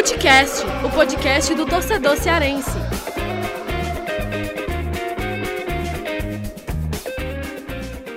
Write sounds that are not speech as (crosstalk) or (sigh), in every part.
Futecast, o podcast do torcedor cearense.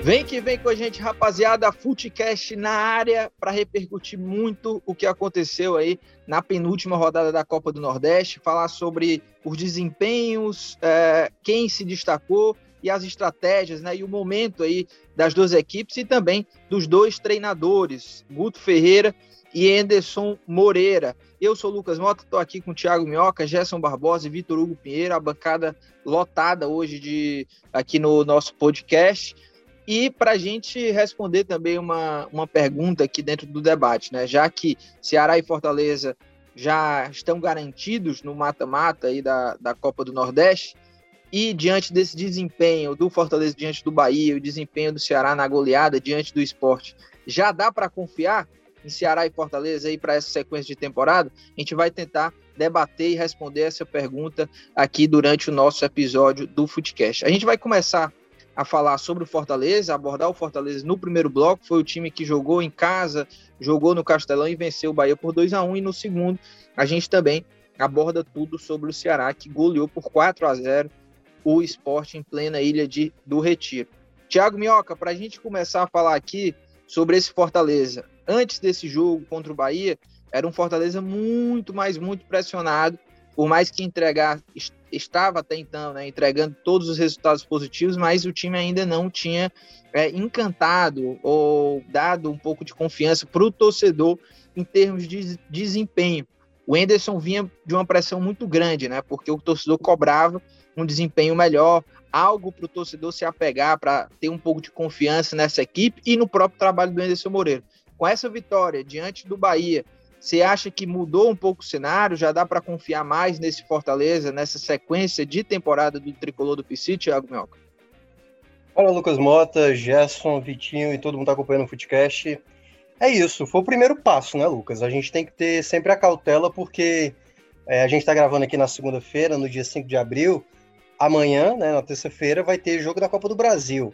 Vem que vem com a gente, rapaziada. Futecast na área para repercutir muito o que aconteceu aí na penúltima rodada da Copa do Nordeste, falar sobre os desempenhos, é, quem se destacou e as estratégias, né? E o momento aí das duas equipes e também dos dois treinadores, Guto Ferreira e Anderson Moreira. Eu sou o Lucas Mota, estou aqui com o Thiago Minhoca, Gerson Barbosa e Vitor Hugo Pinheiro, a bancada lotada hoje de aqui no nosso podcast. E para a gente responder também uma, uma pergunta aqui dentro do debate, né? Já que Ceará e Fortaleza já estão garantidos no mata-mata aí da, da Copa do Nordeste, e diante desse desempenho do Fortaleza diante do Bahia, o desempenho do Ceará na goleada diante do esporte, já dá para confiar em Ceará e Fortaleza aí para essa sequência de temporada? A gente vai tentar debater e responder essa pergunta aqui durante o nosso episódio do Footcast. A gente vai começar a falar sobre o Fortaleza, abordar o Fortaleza no primeiro bloco. Foi o time que jogou em casa, jogou no Castelão e venceu o Bahia por 2 a 1 E no segundo, a gente também aborda tudo sobre o Ceará, que goleou por 4 a 0 o esporte em plena ilha de, do Retiro. Tiago Minhoca, para a gente começar a falar aqui sobre esse Fortaleza, antes desse jogo contra o Bahia, era um Fortaleza muito, mais muito pressionado, por mais que entregar estava até então, né, entregando todos os resultados positivos, mas o time ainda não tinha é, encantado ou dado um pouco de confiança para o torcedor em termos de desempenho. O Enderson vinha de uma pressão muito grande, né, porque o torcedor cobrava um desempenho melhor, algo para o torcedor se apegar, para ter um pouco de confiança nessa equipe e no próprio trabalho do Anderson Moreira. Com essa vitória diante do Bahia, você acha que mudou um pouco o cenário? Já dá para confiar mais nesse Fortaleza, nessa sequência de temporada do tricolor do PC, Thiago Melca? Olá, Lucas Mota, Gerson, Vitinho e todo mundo está acompanhando o Footcast. É isso, foi o primeiro passo, né, Lucas? A gente tem que ter sempre a cautela, porque é, a gente está gravando aqui na segunda-feira, no dia 5 de abril, amanhã, né, na terça-feira, vai ter jogo da Copa do Brasil.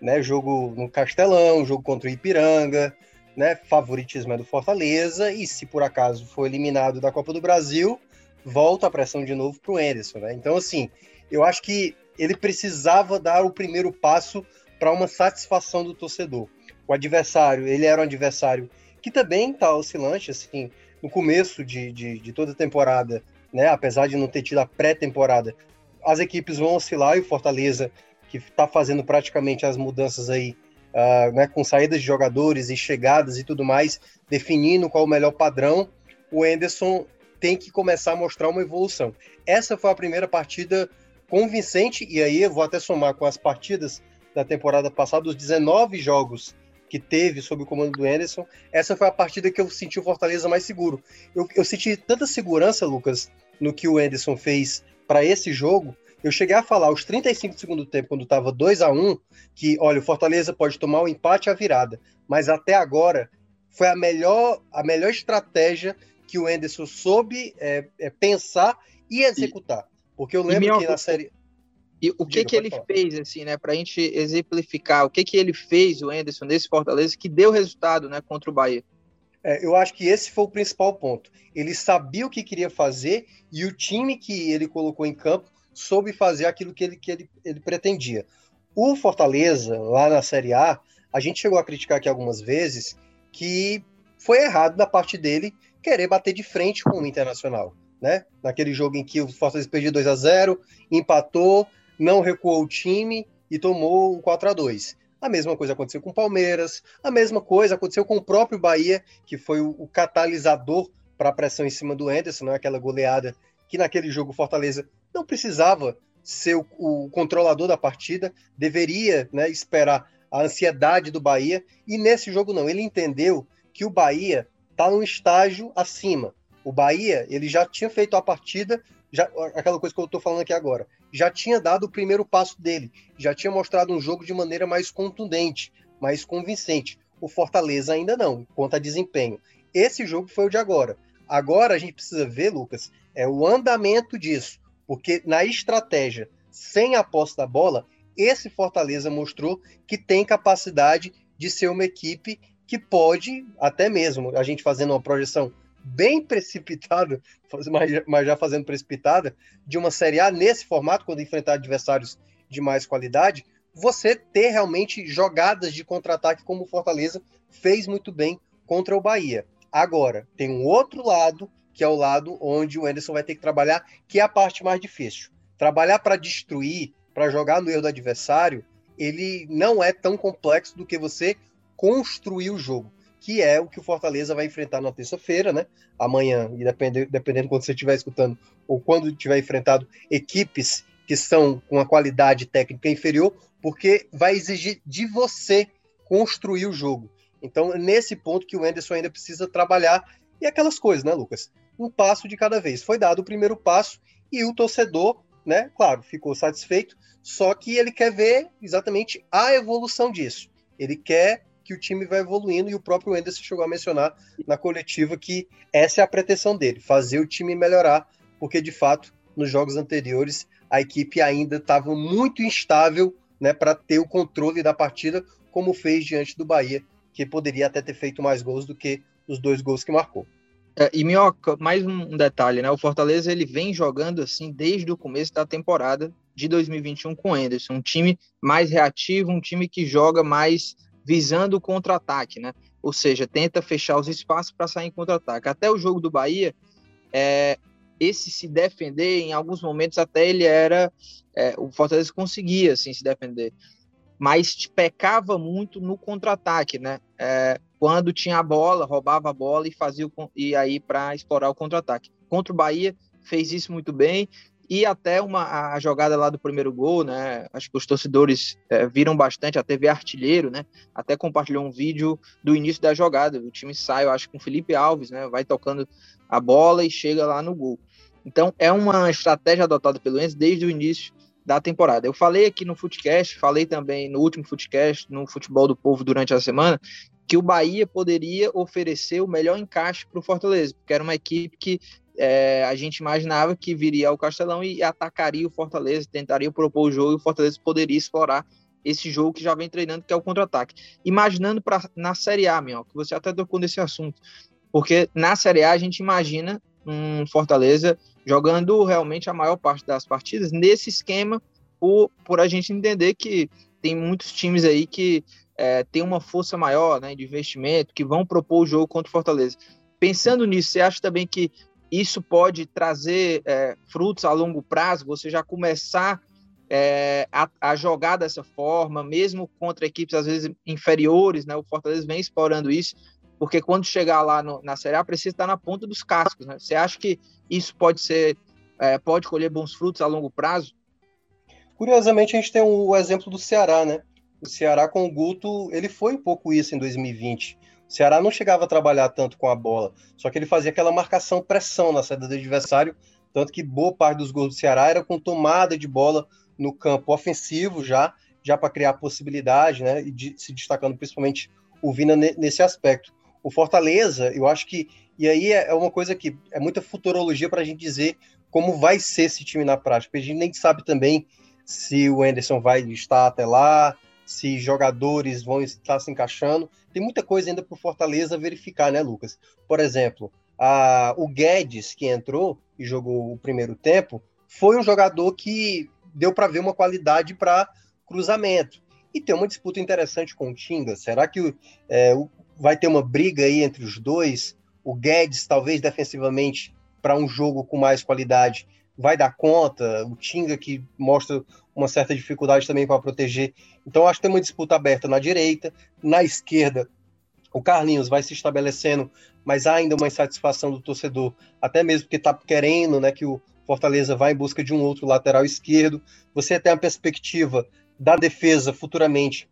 Né, jogo no Castelão, jogo contra o Ipiranga, né, favoritismo é do Fortaleza, e se por acaso for eliminado da Copa do Brasil, volta a pressão de novo para o Anderson. Né? Então, assim, eu acho que ele precisava dar o primeiro passo para uma satisfação do torcedor. O adversário, ele era um adversário que também está oscilante, assim, no começo de, de, de toda a temporada, né, apesar de não ter tido a pré-temporada, as equipes vão oscilar e o Fortaleza, que está fazendo praticamente as mudanças aí, uh, né, com saídas de jogadores e chegadas e tudo mais, definindo qual o melhor padrão, o Enderson tem que começar a mostrar uma evolução. Essa foi a primeira partida convincente, e aí eu vou até somar com as partidas da temporada passada, os 19 jogos que teve sob o comando do Anderson, essa foi a partida que eu senti o Fortaleza mais seguro. Eu, eu senti tanta segurança, Lucas, no que o Anderson fez para esse jogo, eu cheguei a falar aos 35 do segundo tempo, quando estava 2 a 1 que, olha, o Fortaleza pode tomar o um empate e a virada. Mas até agora foi a melhor, a melhor estratégia que o Enderson soube é, é, pensar e executar. Porque eu lembro que na série. E o que Diga, que ele falar. fez, assim, né, para a gente exemplificar, o que que ele fez, o Enderson, nesse Fortaleza, que deu resultado, né, contra o Bahia? É, eu acho que esse foi o principal ponto. Ele sabia o que queria fazer e o time que ele colocou em campo soube fazer aquilo que ele, que ele, ele pretendia. O Fortaleza, lá na Série A, a gente chegou a criticar aqui algumas vezes que foi errado da parte dele querer bater de frente com o Internacional. Né? Naquele jogo em que o Fortaleza perdeu 2 a 0 empatou, não recuou o time e tomou o 4 a 2 a mesma coisa aconteceu com o Palmeiras, a mesma coisa aconteceu com o próprio Bahia, que foi o, o catalisador para a pressão em cima do Anderson, né? aquela goleada que naquele jogo Fortaleza não precisava ser o, o controlador da partida, deveria né, esperar a ansiedade do Bahia, e nesse jogo não, ele entendeu que o Bahia está num estágio acima. O Bahia, ele já tinha feito a partida, já, aquela coisa que eu estou falando aqui agora, já tinha dado o primeiro passo dele, já tinha mostrado um jogo de maneira mais contundente, mais convincente. O Fortaleza ainda não, quanto a desempenho. Esse jogo foi o de agora. Agora a gente precisa ver, Lucas, é o andamento disso, porque na estratégia, sem a posse da bola, esse Fortaleza mostrou que tem capacidade de ser uma equipe que pode, até mesmo a gente fazendo uma projeção bem precipitada, mas já fazendo precipitada, de uma Série A nesse formato, quando enfrentar adversários de mais qualidade, você ter realmente jogadas de contra-ataque como o Fortaleza fez muito bem contra o Bahia. Agora, tem um outro lado, que é o lado onde o Anderson vai ter que trabalhar, que é a parte mais difícil. Trabalhar para destruir, para jogar no erro do adversário, ele não é tão complexo do que você construir o jogo, que é o que o Fortaleza vai enfrentar na terça-feira, né? Amanhã, e dependendo, dependendo quando você estiver escutando ou quando tiver enfrentado equipes que são com uma qualidade técnica inferior, porque vai exigir de você construir o jogo. Então, nesse ponto que o Anderson ainda precisa trabalhar, e aquelas coisas, né, Lucas? Um passo de cada vez. Foi dado o primeiro passo e o torcedor, né, claro, ficou satisfeito, só que ele quer ver exatamente a evolução disso. Ele quer que o time vai evoluindo e o próprio Anderson chegou a mencionar na coletiva que essa é a pretensão dele, fazer o time melhorar, porque de fato, nos jogos anteriores, a equipe ainda estava muito instável né, para ter o controle da partida, como fez diante do Bahia, que poderia até ter feito mais gols do que os dois gols que marcou. É, e Minhoca, mais um detalhe, né? O Fortaleza ele vem jogando assim desde o começo da temporada de 2021 com o Anderson, um time mais reativo, um time que joga mais visando o contra-ataque, né? Ou seja, tenta fechar os espaços para sair em contra-ataque. Até o jogo do Bahia, é, esse se defender, em alguns momentos até ele era, é, o Fortaleza conseguia assim se defender, mas pecava muito no contra-ataque, né? É, quando tinha a bola, roubava a bola e fazia o, e aí para explorar o contra-ataque. Contra o Bahia fez isso muito bem e até uma a jogada lá do primeiro gol, né? Acho que os torcedores é, viram bastante, a TV Artilheiro, né? Até compartilhou um vídeo do início da jogada. O time sai, eu acho, com Felipe Alves, né? Vai tocando a bola e chega lá no gol. Então é uma estratégia adotada pelo Enzo desde o início da temporada. Eu falei aqui no Footcast, falei também no último Footcast, no Futebol do Povo durante a semana, que o Bahia poderia oferecer o melhor encaixe para o Fortaleza, porque era uma equipe que é, a gente imaginava que viria ao Castelão e atacaria o Fortaleza, tentaria propor o jogo e o Fortaleza poderia explorar esse jogo que já vem treinando, que é o contra-ataque. Imaginando pra, na Série A, meu, que você até tocou nesse assunto, porque na Série A a gente imagina um Fortaleza jogando realmente a maior parte das partidas nesse esquema, por, por a gente entender que tem muitos times aí que é, tem uma força maior né, de investimento, que vão propor o jogo contra o Fortaleza. Pensando nisso, você acha também que isso pode trazer é, frutos a longo prazo, você já começar é, a, a, jogar dessa forma, mesmo contra equipes às vezes inferiores, né? O Fortaleza vem explorando isso, porque quando chegar lá no, na Série A precisa estar na ponta dos cascos, né? Você acha que isso pode ser, é, pode colher bons frutos a longo prazo? Curiosamente, a gente tem o exemplo do Ceará, né? O Ceará com o Guto, ele foi um pouco isso em 2020 o Ceará não chegava a trabalhar tanto com a bola, só que ele fazia aquela marcação pressão na saída do adversário, tanto que boa parte dos gols do Ceará era com tomada de bola no campo ofensivo já, já para criar possibilidade, né, e de, se destacando principalmente o Vina nesse aspecto. O Fortaleza, eu acho que, e aí é, é uma coisa que é muita futurologia para a gente dizer como vai ser esse time na prática, a gente nem sabe também se o Anderson vai estar até lá, se jogadores vão estar se encaixando. Tem muita coisa ainda para o Fortaleza verificar, né, Lucas? Por exemplo, a, o Guedes, que entrou e jogou o primeiro tempo, foi um jogador que deu para ver uma qualidade para cruzamento. E tem uma disputa interessante com o Tinga. Será que é, vai ter uma briga aí entre os dois? O Guedes, talvez defensivamente, para um jogo com mais qualidade, vai dar conta. O Tinga, que mostra uma certa dificuldade também para proteger. Então, acho que tem uma disputa aberta na direita. Na esquerda, o Carlinhos vai se estabelecendo, mas há ainda uma insatisfação do torcedor, até mesmo porque está querendo né, que o Fortaleza vá em busca de um outro lateral esquerdo. Você tem a perspectiva da defesa futuramente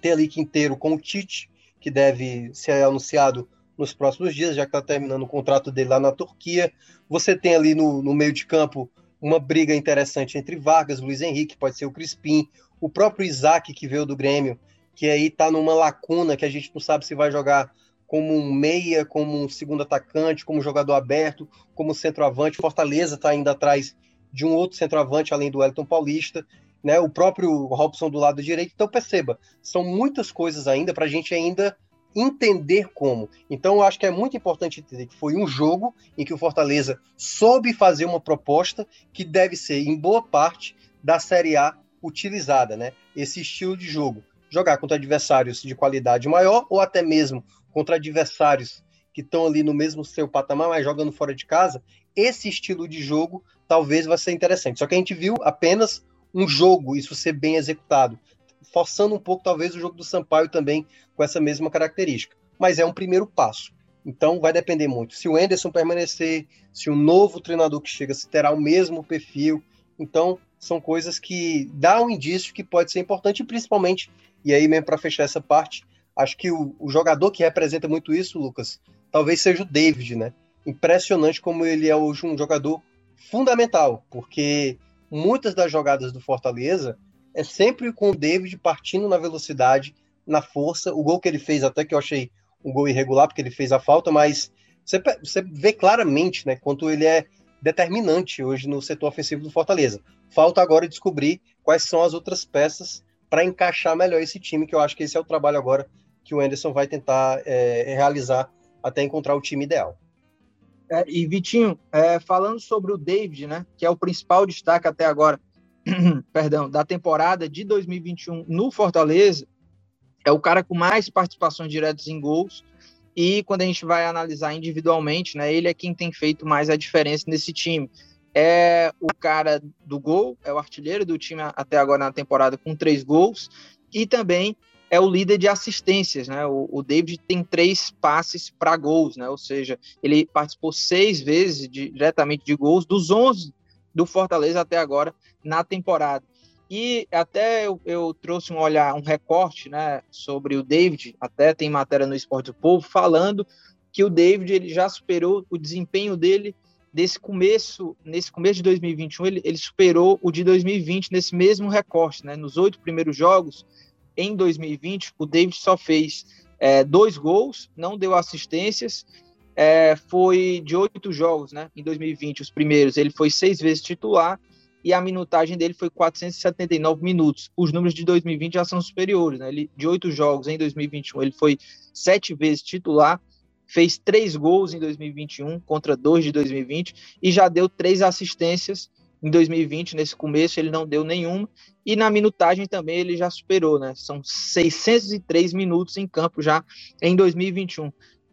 ter ali Quinteiro com o Tite, que deve ser anunciado nos próximos dias, já que está terminando o contrato dele lá na Turquia. Você tem ali no, no meio de campo uma briga interessante entre Vargas, Luiz Henrique, pode ser o Crispim, o próprio Isaac, que veio do Grêmio, que aí está numa lacuna que a gente não sabe se vai jogar como um meia, como um segundo atacante, como jogador aberto, como centroavante. Fortaleza está ainda atrás de um outro centroavante, além do Elton Paulista, né? o próprio Robson do lado direito. Então, perceba, são muitas coisas ainda para a gente ainda entender como. Então, eu acho que é muito importante entender que foi um jogo em que o Fortaleza soube fazer uma proposta que deve ser, em boa parte, da Série A utilizada, né? Esse estilo de jogo. Jogar contra adversários de qualidade maior ou até mesmo contra adversários que estão ali no mesmo seu patamar, mas jogando fora de casa, esse estilo de jogo talvez vai ser interessante. Só que a gente viu apenas um jogo, isso ser bem executado, forçando um pouco talvez o jogo do Sampaio também com essa mesma característica. Mas é um primeiro passo. Então vai depender muito. Se o Enderson permanecer, se o novo treinador que chega se terá o mesmo perfil. Então são coisas que dá um indício que pode ser importante, principalmente, e aí mesmo para fechar essa parte, acho que o, o, jogador que representa muito isso, Lucas, talvez seja o David, né? Impressionante como ele é hoje um jogador fundamental, porque muitas das jogadas do Fortaleza é sempre com o David partindo na velocidade, na força. O gol que ele fez, até que eu achei um gol irregular, porque ele fez a falta, mas você, você vê claramente né, quanto ele é determinante hoje no setor ofensivo do Fortaleza. Falta agora descobrir quais são as outras peças para encaixar melhor esse time, que eu acho que esse é o trabalho agora que o Anderson vai tentar é, realizar até encontrar o time ideal. É, e Vitinho, é, falando sobre o David, né, que é o principal destaque até agora, (clears throat) perdão, da temporada de 2021 no Fortaleza, é o cara com mais participações diretas em gols. E quando a gente vai analisar individualmente, né, ele é quem tem feito mais a diferença nesse time. É o cara do gol, é o artilheiro do time até agora na temporada com três gols, e também é o líder de assistências, né? O, o David tem três passes para gols, né? Ou seja, ele participou seis vezes de, diretamente de gols dos 11 do Fortaleza até agora na temporada. E até eu, eu, trouxe um olhar, um recorte, né, sobre o David, até tem matéria no Esporte do Povo falando que o David ele já superou o desempenho dele desse começo, nesse começo de 2021, ele, ele superou o de 2020 nesse mesmo recorte, né? Nos oito primeiros jogos, em 2020, o David só fez é, dois gols, não deu assistências, é, foi de oito jogos, né? Em 2020, os primeiros, ele foi seis vezes titular e a minutagem dele foi 479 minutos. Os números de 2020 já são superiores, né? Ele, de oito jogos em 2021, ele foi sete vezes titular, fez três gols em 2021 contra dois de 2020 e já deu três assistências em 2020, nesse começo, ele não deu nenhuma. E na minutagem também ele já superou, né? São 603 minutos em campo já em 2021.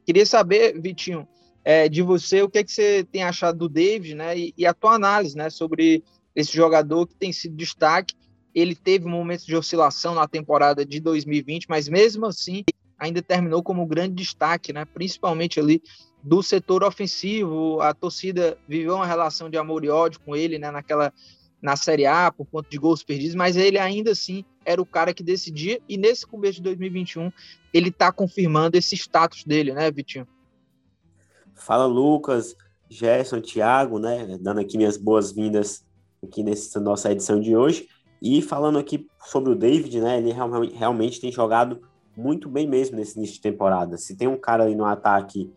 Queria saber, Vitinho, é, de você, o que, é que você tem achado do David, né? E, e, a tua análise, né? Sobre esse jogador que tem sido destaque. Ele teve momentos de oscilação na temporada de 2020, mas mesmo assim ainda terminou como grande destaque, né? Principalmente ali do setor ofensivo, a torcida viveu uma relação de amor e ódio com ele, né, naquela na Série A por conta de gols perdidos, mas ele ainda assim era o cara que decidia e nesse começo de 2021 ele está confirmando esse status dele, né, Vitinho? Fala Lucas, Gerson, Thiago, né, dando aqui minhas boas-vindas aqui nessa nossa edição de hoje e falando aqui sobre o David, né, ele realmente tem jogado muito bem mesmo nesse início de temporada. Se tem um cara aí no ataque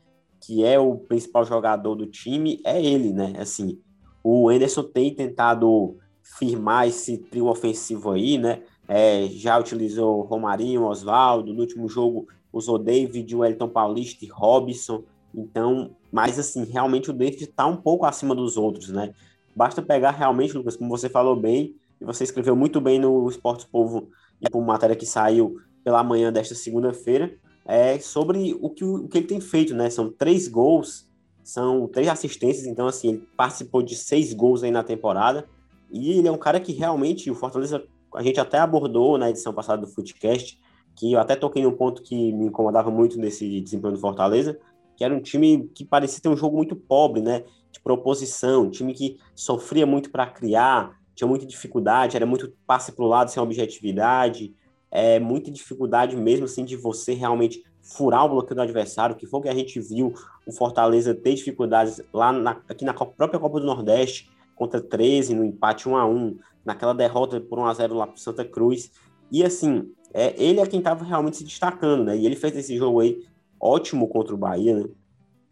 que é o principal jogador do time, é ele, né? Assim, o Anderson tem tentado firmar esse trio ofensivo aí, né? É, já utilizou Romarinho, Oswaldo, no último jogo usou David, Wellington Paulista e Robson. Então, mas assim, realmente o David está um pouco acima dos outros, né? Basta pegar realmente, Lucas, como você falou bem, e você escreveu muito bem no Esporte Povo, e por matéria que saiu pela manhã desta segunda-feira, é, sobre o que, o que ele tem feito, né? São três gols, são três assistências, então assim, ele participou de seis gols aí na temporada, e ele é um cara que realmente, o Fortaleza, a gente até abordou na edição passada do Footcast, que eu até toquei num ponto que me incomodava muito nesse desempenho do Fortaleza, que era um time que parecia ter um jogo muito pobre, né? De proposição, um time que sofria muito para criar, tinha muita dificuldade, era muito passe para o lado sem objetividade, é muita dificuldade mesmo assim de você realmente furar o bloqueio do adversário, que foi o que a gente viu o Fortaleza ter dificuldades lá na, aqui na própria Copa do Nordeste, contra 13, no empate 1 a 1 naquela derrota por 1 a 0 lá para Santa Cruz. E assim, é, ele é quem estava realmente se destacando, né? E ele fez esse jogo aí ótimo contra o Bahia, né?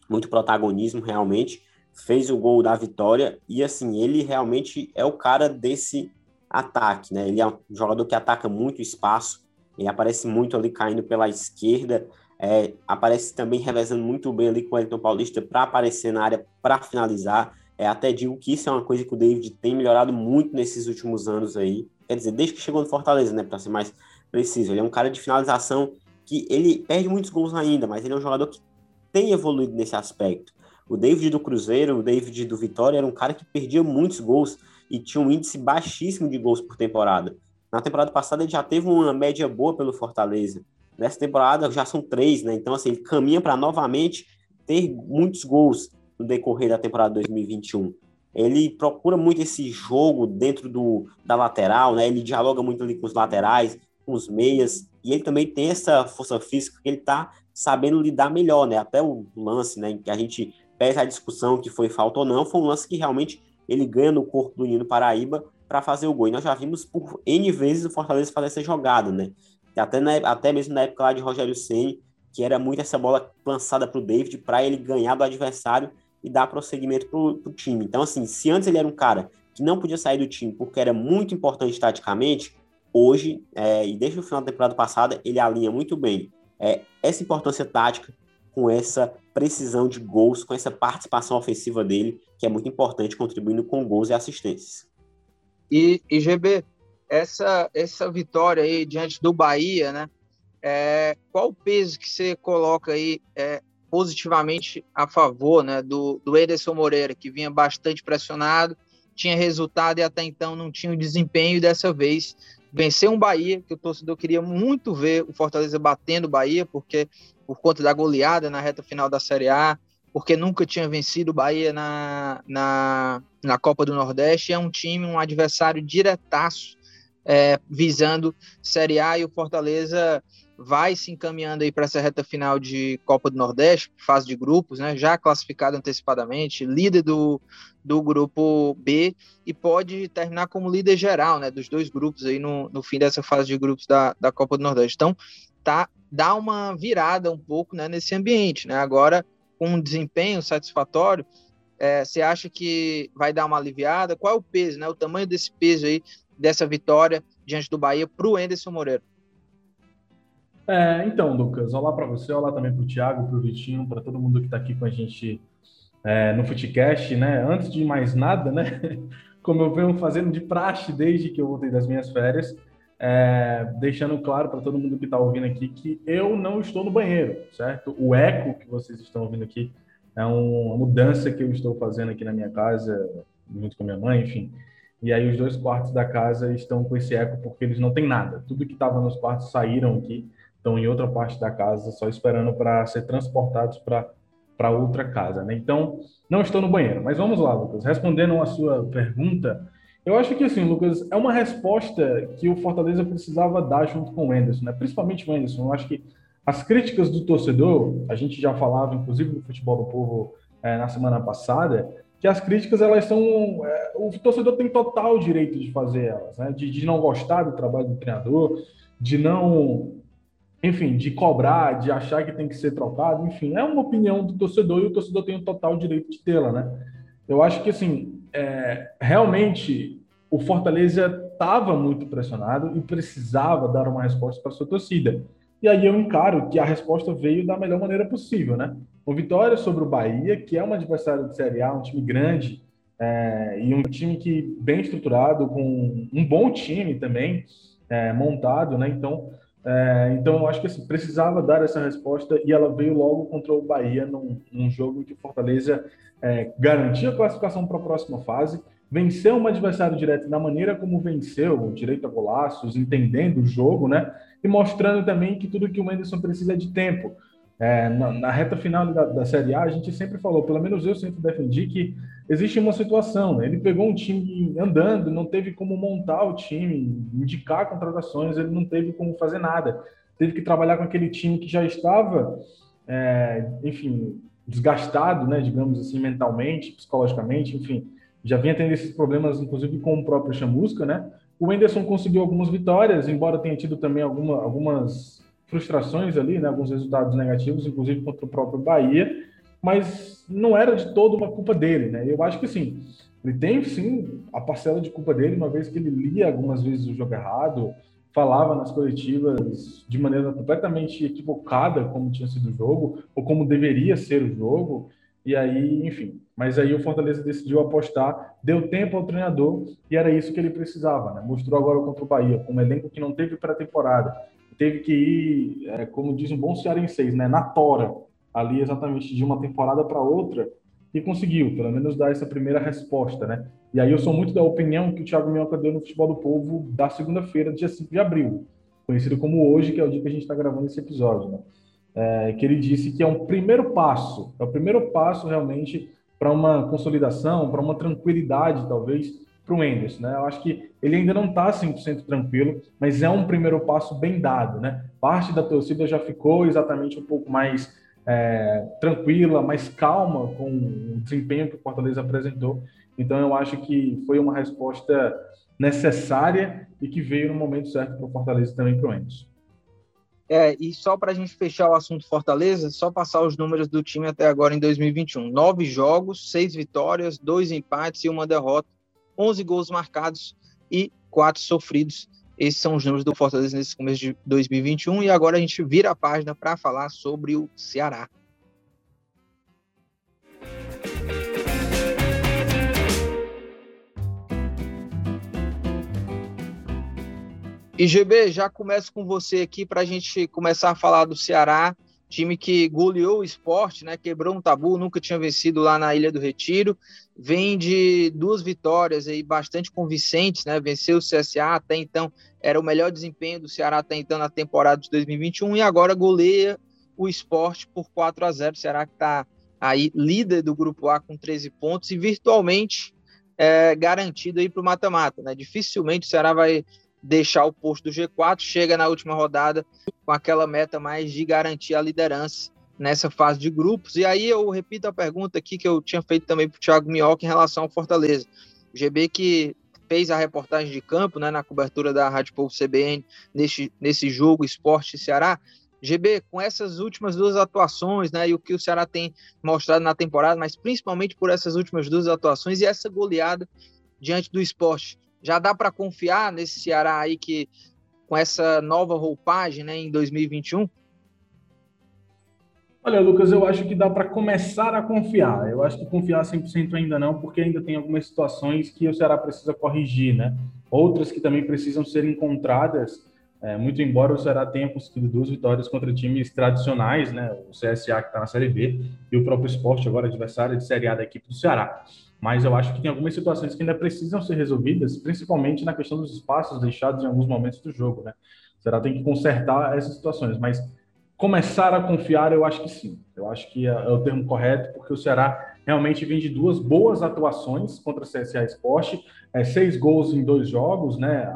Muito protagonismo realmente, fez o gol da vitória e assim, ele realmente é o cara desse ataque, né? Ele é um jogador que ataca muito espaço, ele aparece muito ali caindo pela esquerda, É, aparece também revezando muito bem ali com o Elton Paulista para aparecer na área para finalizar. É, até digo que isso é uma coisa que o David tem melhorado muito nesses últimos anos aí. Quer dizer, desde que chegou no Fortaleza, né? Para ser mais preciso. Ele é um cara de finalização que ele perde muitos gols ainda, mas ele é um jogador que tem evoluído nesse aspecto. O David do Cruzeiro, o David do Vitória era um cara que perdia muitos gols e tinha um índice baixíssimo de gols por temporada. Na temporada passada ele já teve uma média boa pelo Fortaleza. Nessa temporada já são três, né? Então, assim, ele caminha para novamente ter muitos gols no decorrer da temporada 2021. Ele procura muito esse jogo dentro do, da lateral, né? Ele dialoga muito ali com os laterais, com os meias, e ele também tem essa força física que ele tá sabendo lidar melhor, né? Até o lance, né, que a gente pesa a discussão que foi falta ou não, foi um lance que realmente ele ganha no corpo do Nino Paraíba para fazer o gol. E nós já vimos por N vezes o Fortaleza fazer essa jogada, né? Até, na, até mesmo na época lá de Rogério Ceni, que era muito essa bola lançada para o David para ele ganhar do adversário e dar prosseguimento para o time. Então, assim, se antes ele era um cara que não podia sair do time porque era muito importante taticamente, hoje, é, e desde o final da temporada passada, ele alinha muito bem é, essa importância tática com essa precisão de gols, com essa participação ofensiva dele, que é muito importante, contribuindo com gols e assistências. E, e GB, essa, essa vitória aí diante do Bahia, né? É, qual o peso que você coloca aí é, positivamente a favor né, do, do Ederson Moreira, que vinha bastante pressionado, tinha resultado e até então não tinha o desempenho, e dessa vez venceu um Bahia, que o torcedor queria muito ver o Fortaleza batendo o Bahia, porque por conta da goleada na reta final da Série A, porque nunca tinha vencido o Bahia na, na, na Copa do Nordeste. É um time, um adversário diretaço, é, visando Série A, e o Fortaleza vai se encaminhando aí para essa reta final de Copa do Nordeste, fase de grupos, né? Já classificado antecipadamente, líder do, do grupo B e pode terminar como líder geral, né? Dos dois grupos aí no, no fim dessa fase de grupos da, da Copa do Nordeste. Então, tá dá uma virada um pouco né, nesse ambiente. Né? Agora, com um desempenho satisfatório, é, você acha que vai dar uma aliviada? Qual é o peso, né, o tamanho desse peso aí, dessa vitória diante do Bahia para o Enderson Moreira? É, então, Lucas, olá para você, olá também para o Thiago, para o Vitinho, para todo mundo que está aqui com a gente é, no Footcast, né? Antes de mais nada, né? (laughs) Como eu venho fazendo de praxe desde que eu voltei das minhas férias, é, deixando claro para todo mundo que está ouvindo aqui que eu não estou no banheiro, certo? O eco que vocês estão ouvindo aqui é uma mudança que eu estou fazendo aqui na minha casa, junto com minha mãe, enfim. E aí os dois quartos da casa estão com esse eco porque eles não têm nada. Tudo que estava nos quartos saíram aqui, estão em outra parte da casa, só esperando para ser transportados para para outra casa, né? Então, não estou no banheiro. Mas vamos lá, Lucas. Respondendo a sua pergunta, eu acho que, assim, Lucas, é uma resposta que o Fortaleza precisava dar junto com o Enderson, né? principalmente o Enderson. Eu acho que as críticas do torcedor, a gente já falava, inclusive, no Futebol do Povo é, na semana passada, que as críticas, elas são... É, o torcedor tem total direito de fazer elas, né? De, de não gostar do trabalho do treinador, de não... Enfim, de cobrar, de achar que tem que ser trocado, enfim, é uma opinião do torcedor e o torcedor tem o total direito de tê-la, né? Eu acho que, assim, é, realmente o Fortaleza estava muito pressionado e precisava dar uma resposta para sua torcida. E aí eu encaro que a resposta veio da melhor maneira possível, né? Uma vitória sobre o Bahia, que é um adversário de Série A, um time grande é, e um time que bem estruturado, com um bom time também é, montado, né? Então, é, então eu acho que assim, precisava dar essa resposta e ela veio logo contra o Bahia num, num jogo que o Fortaleza garantir a classificação para a próxima fase, vencer um adversário direto da maneira como venceu, direito a golaços, entendendo o jogo, né? E mostrando também que tudo que o Menderson precisa é de tempo. É, na, na, reta final da, da, Série A, a gente sempre falou, pelo menos eu sempre defendi, que existe uma situação. Né? Ele pegou um time andando, não teve como montar o time, indicar contratações, ele não teve como fazer nada. Teve que trabalhar com aquele time que já estava, é, enfim, desgastado, né, digamos assim, mentalmente, psicologicamente, enfim, já vinha tendo esses problemas, inclusive com o próprio Chamusca, né? O Enderson conseguiu algumas vitórias, embora tenha tido também alguma, algumas frustrações ali, né, alguns resultados negativos, inclusive contra o próprio Bahia, mas não era de todo uma culpa dele, né? Eu acho que sim, ele tem sim a parcela de culpa dele, uma vez que ele lia algumas vezes o jogo errado, falava nas coletivas de maneira completamente equivocada como tinha sido o jogo, ou como deveria ser o jogo, e aí, enfim. Mas aí o Fortaleza decidiu apostar, deu tempo ao treinador, e era isso que ele precisava, né? Mostrou agora contra o Bahia, com um elenco que não teve pré-temporada, teve que ir, é, como diz um bom cearense, né, na tora, ali exatamente de uma temporada para outra, e conseguiu, pelo menos, dar essa primeira resposta, né? E aí eu sou muito da opinião que o Thiago Minhoca deu no Futebol do Povo da segunda-feira, dia 5 de abril, conhecido como hoje, que é o dia que a gente está gravando esse episódio, né? É, que ele disse que é um primeiro passo, é o primeiro passo realmente para uma consolidação, para uma tranquilidade, talvez, para o Enderson, né? Eu acho que ele ainda não está 100% tranquilo, mas é um primeiro passo bem dado, né? Parte da torcida já ficou exatamente um pouco mais é, tranquila, mais calma com o desempenho que o Fortaleza apresentou. Então, eu acho que foi uma resposta necessária e que veio no momento certo para o Fortaleza também para o Enzo. É, e só para a gente fechar o assunto Fortaleza, só passar os números do time até agora em 2021. Nove jogos, seis vitórias, dois empates e uma derrota, 11 gols marcados e quatro sofridos. Esses são os números do Fortaleza nesse começo de 2021 e agora a gente vira a página para falar sobre o Ceará. E GB, já começo com você aqui para a gente começar a falar do Ceará, time que goleou o esporte, né? Quebrou um tabu, nunca tinha vencido lá na Ilha do Retiro. Vem de duas vitórias aí bastante convincentes, né? Venceu o CSA até então era o melhor desempenho do Ceará até então na temporada de 2021 e agora goleia o esporte por 4 a 0. O Ceará que está aí líder do grupo A com 13 pontos e virtualmente é, garantido aí para o mata-mata. Né? Dificilmente o Ceará vai deixar o posto do G4, chega na última rodada com aquela meta mais de garantir a liderança nessa fase de grupos. E aí eu repito a pergunta aqui que eu tinha feito também para o Thiago Minhoca em relação ao Fortaleza. O GB que fez a reportagem de campo, né, na cobertura da Rádio Povo CBN, nesse, nesse jogo Esporte Ceará. GB, com essas últimas duas atuações, né, e o que o Ceará tem mostrado na temporada, mas principalmente por essas últimas duas atuações e essa goleada diante do esporte, já dá para confiar nesse Ceará aí que, com essa nova roupagem, né, em 2021? Olha, Lucas, eu acho que dá para começar a confiar. Eu acho que confiar 100% ainda não, porque ainda tem algumas situações que o Ceará precisa corrigir, né? Outras que também precisam ser encontradas, é, muito embora o Ceará tenha conseguido duas vitórias contra times tradicionais, né? O CSA que está na Série B e o próprio Esporte, agora adversário de Série A da equipe do Ceará. Mas eu acho que tem algumas situações que ainda precisam ser resolvidas, principalmente na questão dos espaços deixados em alguns momentos do jogo, né? O Ceará tem que consertar essas situações, mas começar a confiar, eu acho que sim. Eu acho que é, é o termo correto, porque o Ceará realmente vem de duas boas atuações contra o CSA Esporte, é, seis gols em dois jogos, né?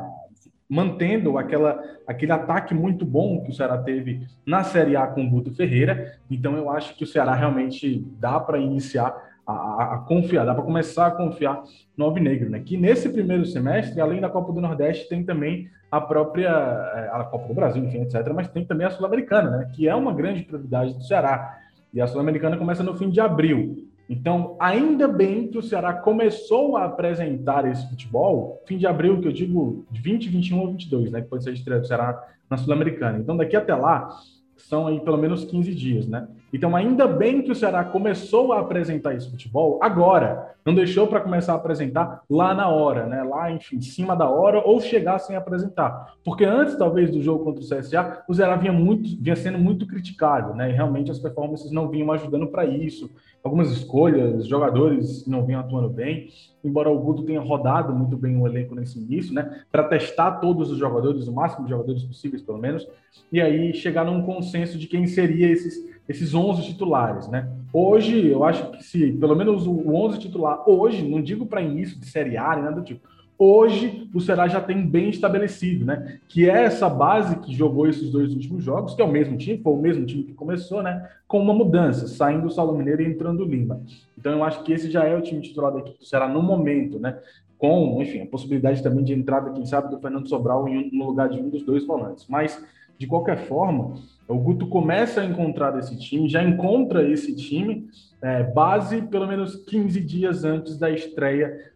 Mantendo aquela, aquele ataque muito bom que o Ceará teve na Série A com o Guto Ferreira. Então, eu acho que o Ceará realmente dá para iniciar a, a, confiar, dá para começar a confiar no Alvinegro, né? Que nesse primeiro semestre, além da Copa do Nordeste, tem também a própria é, a Copa do Brasil, enfim, etc. Mas tem também a Sul-Americana, né? Que é uma grande prioridade do Ceará. E a Sul-Americana começa no fim de abril. Então, ainda bem que o Ceará começou a apresentar esse futebol, fim de abril, que eu digo de 20, 21 ou 22, né? Que pode ser a estreia do Ceará na Sul-Americana. Então, daqui até lá, são aí pelo menos 15 dias, né? Então, ainda bem que o Ceará começou a apresentar esse futebol agora, não deixou para começar a apresentar lá na hora, né? Lá, enfim, em cima da hora, ou chegar sem apresentar. Porque antes, talvez, do jogo contra o CSA, o Ceará vinha, muito, vinha sendo muito criticado, né? E realmente as performances não vinham ajudando para isso. Algumas escolhas, jogadores não vinham atuando bem, embora o Guto tenha rodado muito bem o elenco nesse início, né? Para testar todos os jogadores, o máximo de jogadores possíveis, pelo menos, e aí chegar num consenso de quem seria esses esses 11 titulares, né? Hoje, eu acho que se pelo menos o 11 titular, hoje, não digo para início de Série A, nem nada do tipo, hoje o Ceará já tem bem estabelecido, né? Que é essa base que jogou esses dois últimos jogos, que é o mesmo time, foi o mesmo time que começou, né? Com uma mudança, saindo o Saulo Mineiro e entrando o Lima. Então eu acho que esse já é o time titular da equipe do Ceará no momento, né? Com, enfim, a possibilidade também de entrada, quem sabe, do Fernando Sobral em um, no lugar de um dos dois volantes. Mas, de qualquer forma, o Guto começa a encontrar esse time, já encontra esse time é, base pelo menos 15 dias antes da estreia,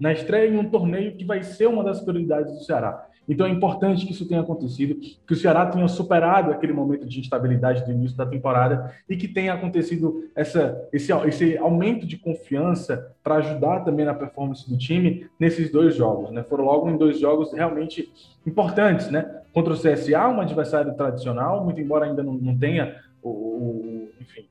na estreia em um torneio que vai ser uma das prioridades do Ceará. Então é importante que isso tenha acontecido, que o Ceará tenha superado aquele momento de instabilidade do início da temporada e que tenha acontecido essa, esse, esse aumento de confiança para ajudar também na performance do time nesses dois jogos. Né? Foram logo em dois jogos realmente importantes, né? Contra o CSA, um adversário tradicional, muito embora ainda não, não tenha o, o enfim,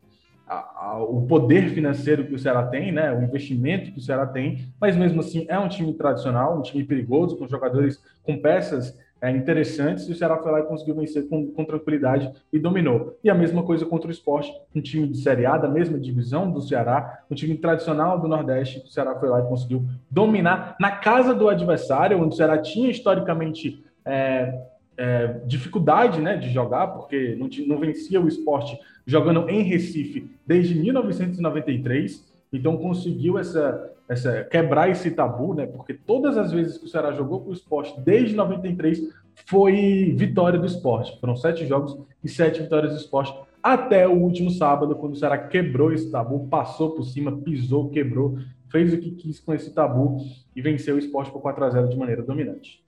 a, a, o poder financeiro que o Ceará tem, né, o investimento que o Ceará tem, mas mesmo assim é um time tradicional, um time perigoso, com jogadores com peças é, interessantes, e o Ceará foi lá e conseguiu vencer com, com, tranquilidade e dominou. E a mesma coisa contra o esporte, um time de Série A, da mesma divisão do Ceará, um time tradicional do Nordeste, o Ceará foi lá e conseguiu dominar na casa do adversário, onde o Ceará tinha historicamente é, é, dificuldade né, de jogar, porque não, não vencia o esporte jogando em Recife desde 1993. Então conseguiu essa, essa quebrar esse tabu, né? Porque todas as vezes que o Ceará jogou com o esporte desde 93 foi vitória do esporte. Foram sete jogos e sete vitórias do esporte até o último sábado, quando o Ceará quebrou esse tabu, passou por cima, pisou, quebrou, fez o que quis com esse tabu e venceu o esporte por 4 a 0 de maneira dominante.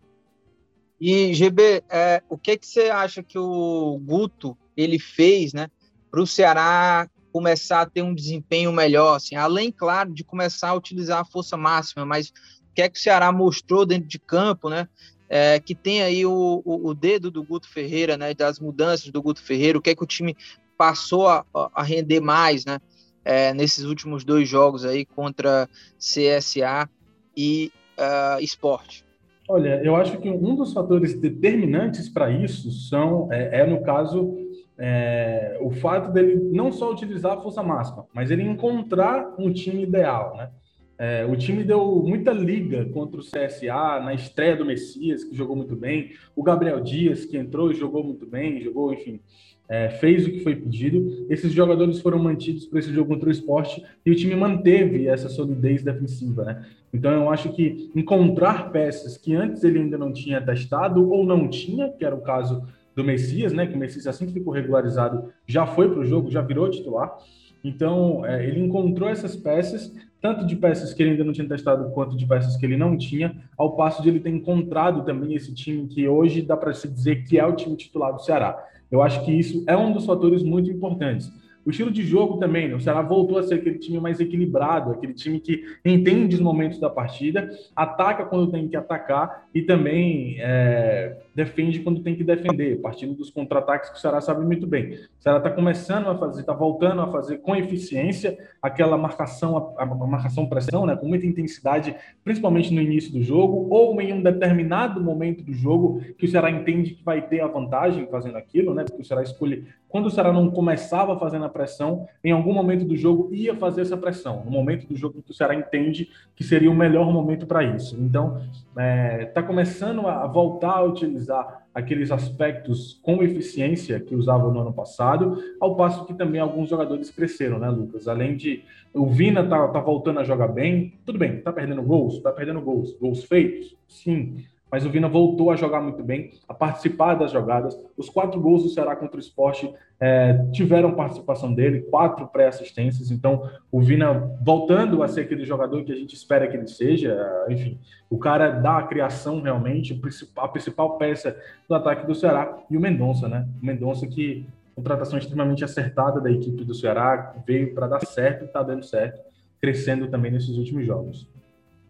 E GB, é, o que, que você acha que o Guto ele fez, né, para o Ceará começar a ter um desempenho melhor, assim, além, claro, de começar a utilizar a força máxima, mas o que é que o Ceará mostrou dentro de campo, né? É, que tem aí o, o, o, dedo do Guto Ferreira, né? Das mudanças do Guto Ferreira, o que é que o time passou a, a render mais, né? É, nesses últimos dois jogos aí contra CSA e uh, Esporte. Olha, eu acho que um dos fatores determinantes para isso são é, é no caso é, o fato dele não só utilizar a força máxima, mas ele encontrar um time ideal, né? É, o time deu muita liga contra o CSA na estreia do Messias, que jogou muito bem. O Gabriel Dias, que entrou e jogou muito bem, jogou, enfim, é, fez o que foi pedido. Esses jogadores foram mantidos para esse jogo contra o esporte e o time manteve essa solidez defensiva, né? Então eu acho que encontrar peças que antes ele ainda não tinha testado ou não tinha, que era o caso do Messias, né? Que o Messias, assim que ficou regularizado, já foi para o jogo, já virou titular. Então, é, ele encontrou essas peças, tanto de peças que ele ainda não tinha testado, quanto de peças que ele não tinha, ao passo de ele ter encontrado também esse time que hoje dá para se dizer que é o time titular do Ceará. Eu acho que isso é um dos fatores muito importantes. O estilo de jogo também, né? o Ceará voltou a ser aquele time mais equilibrado, aquele time que entende os momentos da partida, ataca quando tem que atacar e também é, defende quando tem que defender, partindo dos contra-ataques que o Ceará sabe muito bem. O Ceará está começando a fazer, está voltando a fazer com eficiência aquela marcação, a, a marcação pressão, né? com muita intensidade, principalmente no início do jogo, ou em um determinado momento do jogo que o Ceará entende que vai ter a vantagem fazendo aquilo, né? porque o Ceará escolhe quando o Ceará não começava fazendo a pressão, em algum momento do jogo ia fazer essa pressão, no momento do jogo que o Ceará entende que seria o melhor momento para isso. Então, está é, tá começando a voltar a utilizar aqueles aspectos com eficiência que usava no ano passado, ao passo que também alguns jogadores cresceram, né, Lucas? Além de o Vina tá, tá voltando a jogar bem, tudo bem, tá perdendo gols, tá perdendo gols, gols feitos, sim, mas o Vina voltou a jogar muito bem, a participar das jogadas. Os quatro gols do Ceará contra o esporte é, tiveram participação dele, quatro pré-assistências. Então, o Vina voltando a ser aquele jogador que a gente espera que ele seja. Enfim, o cara dá criação realmente, a principal peça do ataque do Ceará. E o Mendonça, né? O Mendonça que contratação extremamente acertada da equipe do Ceará, veio para dar certo e está dando certo, crescendo também nesses últimos jogos.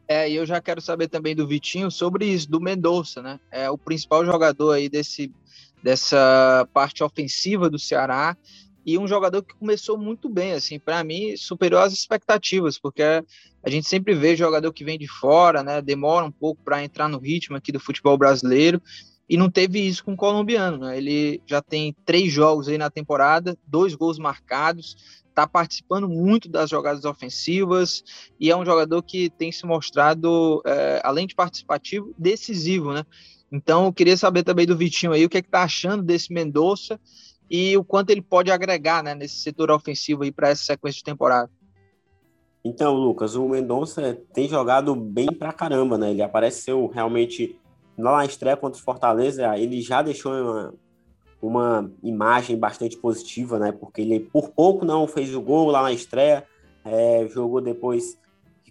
É, e eu já quero saber também do Vitinho sobre isso, do Mendonça, né? É o principal jogador aí desse, dessa parte ofensiva do Ceará e um jogador que começou muito bem, assim, para mim, superou as expectativas, porque a gente sempre vê jogador que vem de fora, né? Demora um pouco para entrar no ritmo aqui do futebol brasileiro e não teve isso com o colombiano, né? Ele já tem três jogos aí na temporada, dois gols marcados, está participando muito das jogadas ofensivas e é um jogador que tem se mostrado, é, além de participativo, decisivo, né? Então, eu queria saber também do Vitinho aí o que é está achando desse Mendonça e o quanto ele pode agregar né, nesse setor ofensivo aí para essa sequência de temporada. Então, Lucas, o Mendonça tem jogado bem pra caramba, né? Ele apareceu realmente na estreia contra o Fortaleza, ele já deixou uma, uma imagem bastante positiva, né? Porque ele por pouco não fez o gol lá na estreia, é, jogou depois,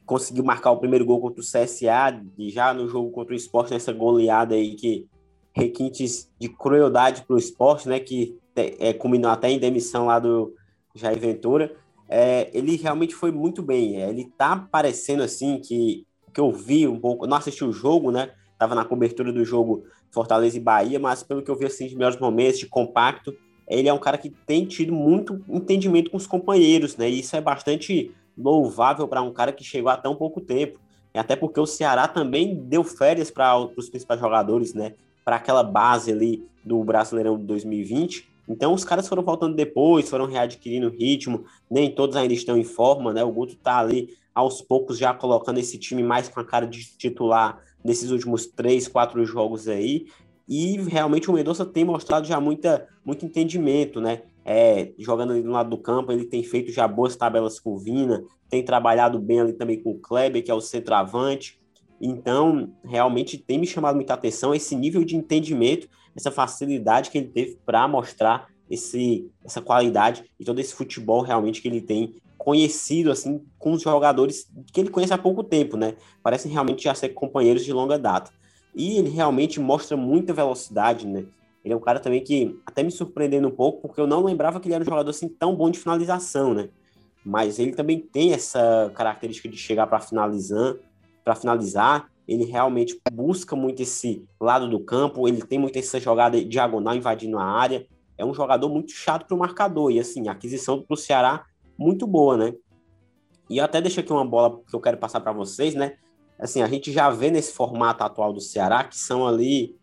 conseguiu marcar o primeiro gol contra o CSA, e já no jogo contra o Sport, nessa goleada aí que requintes de crueldade para o esporte, né? Que é, culminou até em demissão lá do Jair Ventura. É, ele realmente foi muito bem. É, ele tá parecendo assim que que eu vi um pouco, não assisti o jogo, né? Tava na cobertura do jogo Fortaleza e Bahia, mas pelo que eu vi assim de melhores momentos, de compacto, ele é um cara que tem tido muito entendimento com os companheiros, né? E isso é bastante louvável para um cara que chegou há tão pouco tempo. E até porque o Ceará também deu férias para os principais jogadores, né? Para aquela base ali do Brasileirão de 2020. Então os caras foram voltando depois, foram readquirindo ritmo, nem todos ainda estão em forma, né? O Guto tá ali aos poucos já colocando esse time mais com a cara de titular nesses últimos três, quatro jogos aí. E realmente o Mendonça tem mostrado já muita, muito entendimento, né? É, jogando ali do lado do campo, ele tem feito já boas tabelas com o Vina, tem trabalhado bem ali também com o Kleber, que é o centroavante. Então, realmente tem me chamado muita atenção esse nível de entendimento, essa facilidade que ele teve para mostrar esse, essa qualidade e todo esse futebol realmente que ele tem conhecido assim com os jogadores que ele conhece há pouco tempo, né? Parecem realmente já ser companheiros de longa data. E ele realmente mostra muita velocidade, né? Ele é um cara também que até me surpreendendo um pouco, porque eu não lembrava que ele era um jogador assim tão bom de finalização, né? Mas ele também tem essa característica de chegar para finalizar, para finalizar, ele realmente busca muito esse lado do campo, ele tem muito essa jogada diagonal invadindo a área. É um jogador muito chato para o marcador e assim, a aquisição para o Ceará muito boa, né? E eu até deixo aqui uma bola que eu quero passar para vocês, né? Assim, a gente já vê nesse formato atual do Ceará que são ali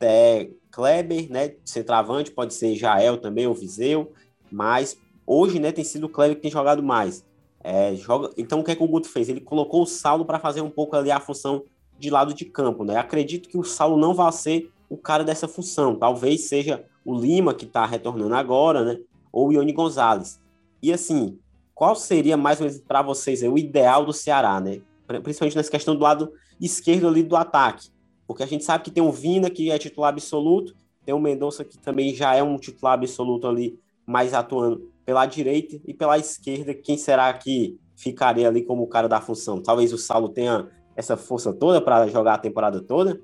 é, Kleber, né? Centroavante, pode ser Jael também, ou Viseu, mas hoje, né, tem sido o Kleber que tem jogado mais. É, joga... Então, o que, é que o Guto fez? Ele colocou o Saulo para fazer um pouco ali a função de lado de campo, né? Acredito que o Saulo não vai ser o cara dessa função. Talvez seja o Lima, que está retornando agora, né? Ou o Ione Gonzalez. E assim, qual seria mais ou menos para vocês o ideal do Ceará, né? Principalmente nessa questão do lado esquerdo ali do ataque. Porque a gente sabe que tem o Vina, que é titular absoluto, tem o Mendonça, que também já é um titular absoluto ali, mais atuando pela direita e pela esquerda. Quem será que ficaria ali como o cara da função? Talvez o Saulo tenha essa força toda para jogar a temporada toda?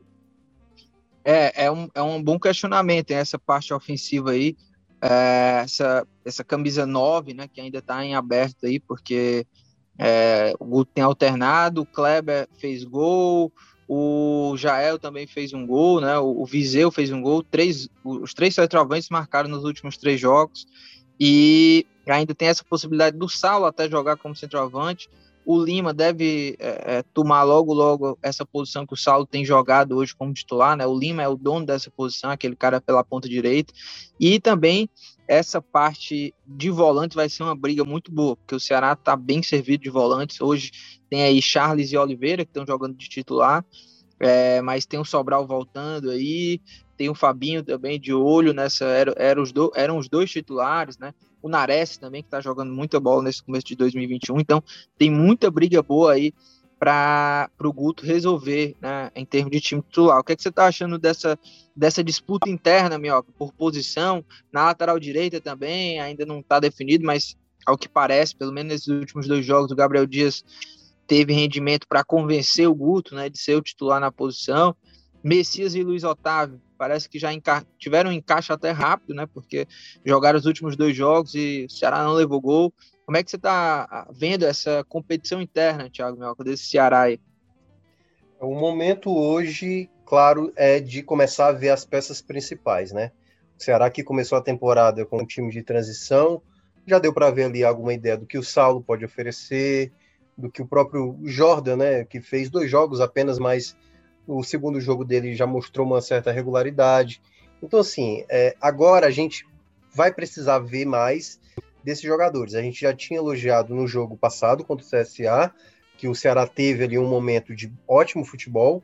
É, é um, é um bom questionamento, essa parte ofensiva aí é, essa, essa camisa 9, né, que ainda está em aberto aí, porque é, o Guto tem alternado, o Kleber fez gol, o Jael também fez um gol, né, o, o Viseu fez um gol, três, os três centroavantes marcaram nos últimos três jogos, e ainda tem essa possibilidade do Saulo até jogar como centroavante, o Lima deve é, é, tomar logo, logo essa posição que o Saulo tem jogado hoje como titular, né? O Lima é o dono dessa posição, aquele cara pela ponta direita. E também essa parte de volante vai ser uma briga muito boa, porque o Ceará está bem servido de volantes. Hoje tem aí Charles e Oliveira que estão jogando de titular, é, mas tem o Sobral voltando aí, tem o Fabinho também de olho nessa. Era, era os do, eram os dois titulares, né? O Nares também, que está jogando muita bola nesse começo de 2021. Então, tem muita briga boa aí para o Guto resolver né, em termos de time titular. O que, é que você está achando dessa, dessa disputa interna, Minhoca, por posição? Na lateral direita também, ainda não está definido, mas ao que parece, pelo menos nesses últimos dois jogos, o Gabriel Dias teve rendimento para convencer o Guto né, de ser o titular na posição. Messias e Luiz Otávio parece que já enca... tiveram um encaixe até rápido, né? Porque jogaram os últimos dois jogos e o Ceará não levou gol. Como é que você está ah, vendo essa competição interna, Thiago Melco, desse Ceará aí? O momento hoje, claro, é de começar a ver as peças principais, né? O Ceará que começou a temporada com um time de transição, já deu para ver ali alguma ideia do que o Saulo pode oferecer, do que o próprio Jordan, né, que fez dois jogos apenas, mas o segundo jogo dele já mostrou uma certa regularidade. Então, assim, é, agora a gente vai precisar ver mais desses jogadores. A gente já tinha elogiado no jogo passado contra o CSA, que o Ceará teve ali um momento de ótimo futebol.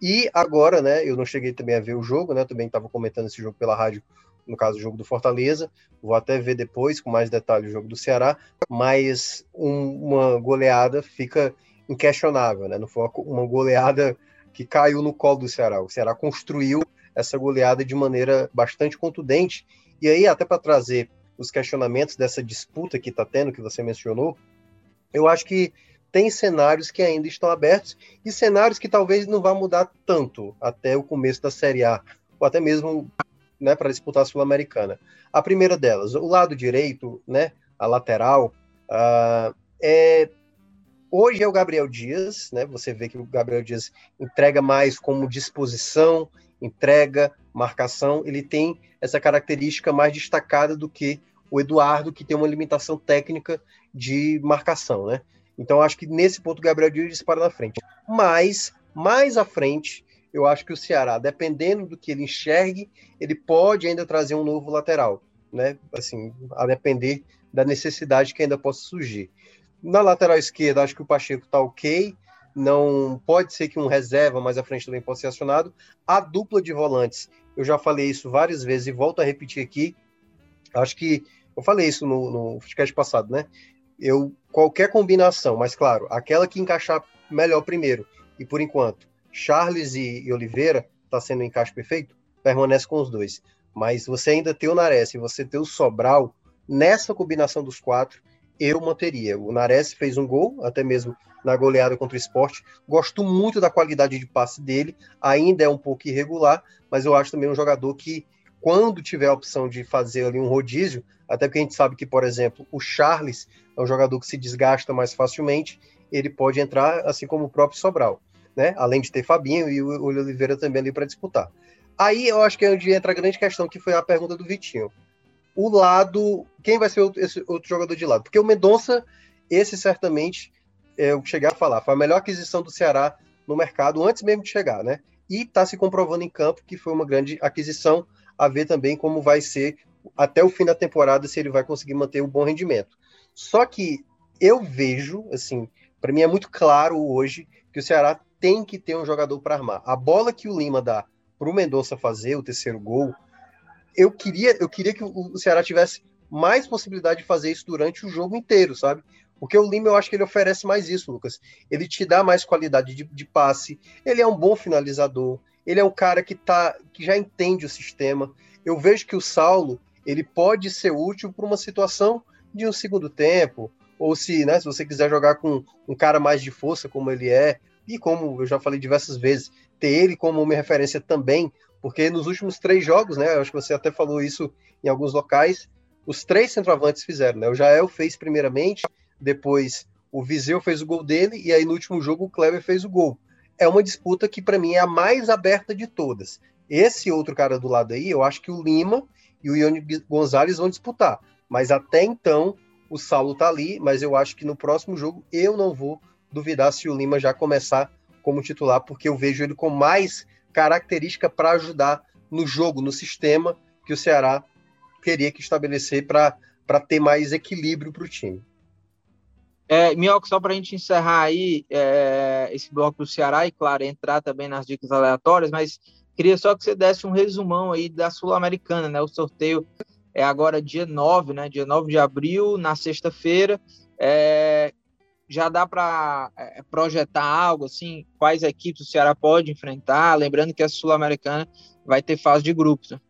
E agora, né, eu não cheguei também a ver o jogo, né, também estava comentando esse jogo pela rádio, no caso o jogo do Fortaleza. Vou até ver depois, com mais detalhes, o jogo do Ceará. Mas um, uma goleada fica inquestionável, né? Não foi uma goleada que caiu no colo do Ceará. O Ceará construiu essa goleada de maneira bastante contundente. E aí, até para trazer os questionamentos dessa disputa que está tendo, que você mencionou, eu acho que tem cenários que ainda estão abertos e cenários que talvez não vá mudar tanto até o começo da Série A. ou até mesmo né, para disputar a Sul-Americana. A primeira delas, o lado direito, né, a lateral, uh, é hoje é o Gabriel Dias, né? Você vê que o Gabriel Dias entrega mais como disposição, entrega, marcação. Ele tem essa característica mais destacada do que o Eduardo, que tem uma limitação técnica de marcação, né? Então acho que nesse ponto o Gabriel Dias dispara na frente. Mas mais à frente, eu acho que o Ceará, dependendo do que ele enxergue, ele pode ainda trazer um novo lateral, né? Assim, a depender da necessidade que ainda possa surgir. Na lateral esquerda, acho que o Pacheco está ok. Não pode ser que um reserva mais à frente também possa ser acionado. A dupla de volantes, eu já falei isso várias vezes e volto a repetir aqui. Acho que eu falei isso no, no podcast passado, né? Eu qualquer combinação, mas claro, aquela que encaixar melhor primeiro. E por enquanto, Charles e, e Oliveira está sendo um encaixe perfeito, permanece com os dois. Mas você ainda tem o Nares e você tem o Sobral nessa combinação dos quatro, eu manteria. O Nares fez um gol, até mesmo na goleada contra o esporte. Gosto muito da qualidade de passe dele, ainda é um pouco irregular, mas eu acho também um jogador que, quando tiver a opção de fazer ali um rodízio, até porque a gente sabe que, por exemplo, o Charles é um jogador que se desgasta mais facilmente, ele pode entrar, assim como o próprio Sobral, né? Além de ter Fabinho e o Oliveira também ali para disputar. Aí eu acho que é onde entra a grande questão, que foi a pergunta do Vitinho o lado. Quem vai ser outro, esse outro jogador de lado? Porque o Mendonça, esse certamente, é, eu cheguei a falar, foi a melhor aquisição do Ceará no mercado antes mesmo de chegar, né? E está se comprovando em campo que foi uma grande aquisição, a ver também como vai ser até o fim da temporada, se ele vai conseguir manter um bom rendimento. Só que eu vejo, assim, para mim é muito claro hoje que o Ceará tem que ter um jogador para armar. A bola que o Lima dá para o Mendonça fazer o terceiro gol, eu queria, eu queria que o Ceará tivesse mais possibilidade de fazer isso durante o jogo inteiro, sabe? Porque o Lima eu acho que ele oferece mais isso, Lucas. Ele te dá mais qualidade de, de passe, ele é um bom finalizador, ele é um cara que, tá, que já entende o sistema. Eu vejo que o Saulo ele pode ser útil para uma situação de um segundo tempo, ou se, né, se você quiser jogar com um cara mais de força como ele é, e como eu já falei diversas vezes, ter ele como uma referência também porque nos últimos três jogos, né? Acho que você até falou isso em alguns locais. Os três centroavantes fizeram, né? O Jael fez primeiramente, depois o Viseu fez o gol dele, e aí no último jogo o Kleber fez o gol. É uma disputa que para mim é a mais aberta de todas. Esse outro cara do lado aí, eu acho que o Lima e o Ione Gonzalez vão disputar. Mas até então, o Saulo tá ali, mas eu acho que no próximo jogo eu não vou duvidar se o Lima já começar como titular, porque eu vejo ele com mais característica para ajudar no jogo, no sistema que o Ceará teria que estabelecer para ter mais equilíbrio para o time. É, Minhoca, só para a gente encerrar aí é, esse bloco do Ceará e, claro, entrar também nas dicas aleatórias, mas queria só que você desse um resumão aí da Sul-Americana, né? O sorteio é agora dia 9, né? Dia 9 de abril, na sexta-feira. É, já dá para é, projetar algo assim, quais equipes o Ceará pode enfrentar, lembrando que a Sul-Americana vai ter fase de grupos. Né?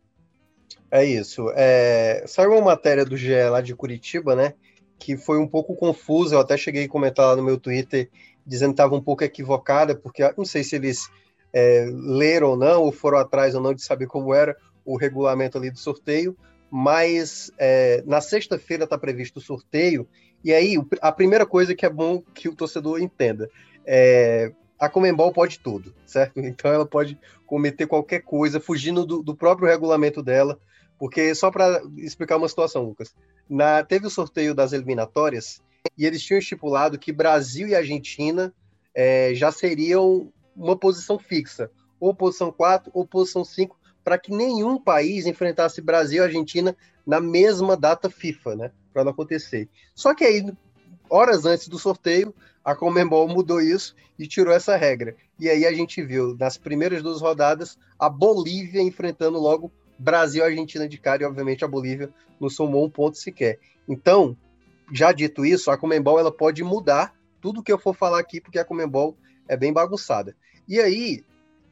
É isso. É... Saiu uma matéria do GE lá de Curitiba, né? Que foi um pouco confusa. Eu até cheguei a comentar lá no meu Twitter dizendo que estava um pouco equivocada, porque não sei se eles é, leram ou não, ou foram atrás ou não de saber como era o regulamento ali do sorteio. Mas é, na sexta-feira está previsto o sorteio e aí, a primeira coisa que é bom que o torcedor entenda é a Comembol pode tudo, certo? (laughs) Então ela pode cometer qualquer coisa, fugindo do, do próprio regulamento dela, porque só para explicar uma situação, Lucas, na, teve o sorteio das eliminatórias e eles tinham estipulado que Brasil e Argentina é, já seriam uma posição fixa, ou posição 4 ou posição 5, para que nenhum país enfrentasse Brasil e Argentina na mesma data FIFA, né? Para não acontecer. Só que aí, horas antes do sorteio, a Comembol mudou isso e tirou essa regra. E aí a gente viu, nas primeiras duas rodadas, a Bolívia enfrentando logo Brasil e Argentina de cara, e obviamente a Bolívia não somou um ponto sequer. Então, já dito isso, a Comembol ela pode mudar tudo que eu for falar aqui, porque a Comembol é bem bagunçada. E aí,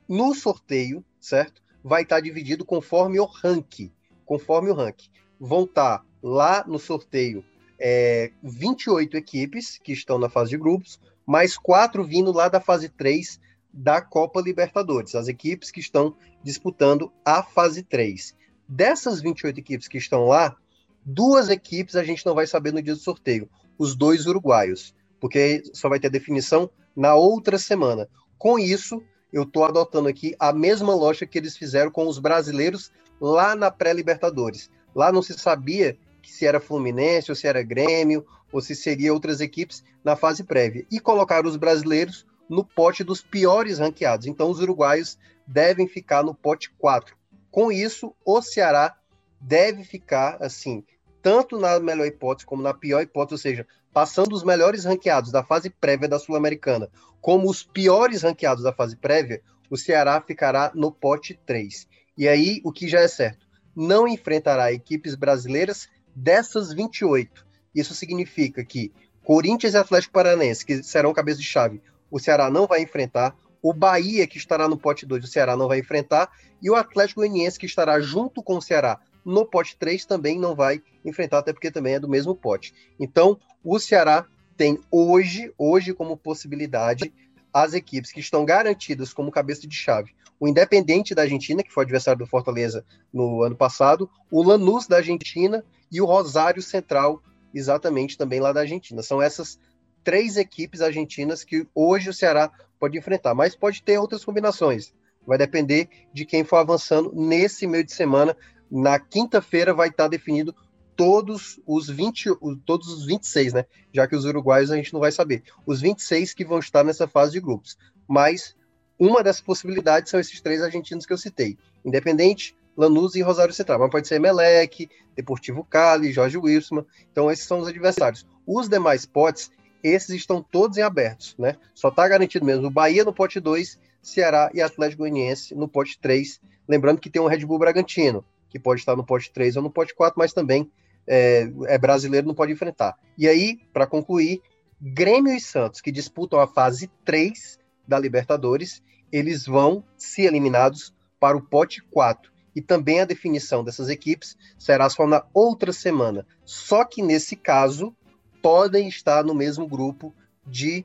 no sorteio, certo? Vai estar dividido conforme o ranking. Conforme o ranking. Vão estar lá no sorteio é, 28 equipes que estão na fase de grupos, mais quatro vindo lá da fase 3 da Copa Libertadores, as equipes que estão disputando a fase 3. Dessas 28 equipes que estão lá, duas equipes a gente não vai saber no dia do sorteio, os dois uruguaios, porque só vai ter definição na outra semana. Com isso, eu estou adotando aqui a mesma lógica que eles fizeram com os brasileiros lá na pré-Libertadores. Lá não se sabia se era Fluminense, ou se era Grêmio, ou se seria outras equipes na fase prévia. E colocaram os brasileiros no pote dos piores ranqueados. Então, os uruguaios devem ficar no pote 4. Com isso, o Ceará deve ficar, assim, tanto na melhor hipótese como na pior hipótese, ou seja, passando os melhores ranqueados da fase prévia da Sul-Americana, como os piores ranqueados da fase prévia, o Ceará ficará no pote 3. E aí, o que já é certo, não enfrentará equipes brasileiras dessas 28. Isso significa que Corinthians e Atlético Paranense, que serão cabeça de chave, o Ceará não vai enfrentar. O Bahia, que estará no pote 2, o Ceará não vai enfrentar. E o Atlético Goianiense, que estará junto com o Ceará no pote 3, também não vai enfrentar, até porque também é do mesmo pote. Então, o Ceará tem hoje, hoje como possibilidade, as equipes que estão garantidas como cabeça de chave. O Independente da Argentina, que foi adversário do Fortaleza no ano passado, o Lanús da Argentina e o Rosário Central, exatamente também lá da Argentina. São essas três equipes argentinas que hoje o Ceará pode enfrentar, mas pode ter outras combinações. Vai depender de quem for avançando nesse meio de semana. Na quinta-feira vai estar definido todos os 20, todos os 26, né? Já que os uruguaios a gente não vai saber. Os 26 que vão estar nessa fase de grupos. Mas uma das possibilidades são esses três argentinos que eu citei: Independente, Lanús e Rosário Central. Mas pode ser Melec, Deportivo Cali, Jorge Wilson. Então, esses são os adversários. Os demais potes esses estão todos em abertos, né? Só está garantido mesmo o Bahia no pote 2, Ceará e Atlético Goianiense no pote 3. Lembrando que tem um Red Bull Bragantino, que pode estar no pote 3 ou no pote 4, mas também é, é brasileiro, não pode enfrentar. E aí, para concluir, Grêmio e Santos, que disputam a fase 3 da Libertadores, eles vão ser eliminados para o pote 4. E também a definição dessas equipes será só na outra semana. Só que nesse caso, podem estar no mesmo grupo de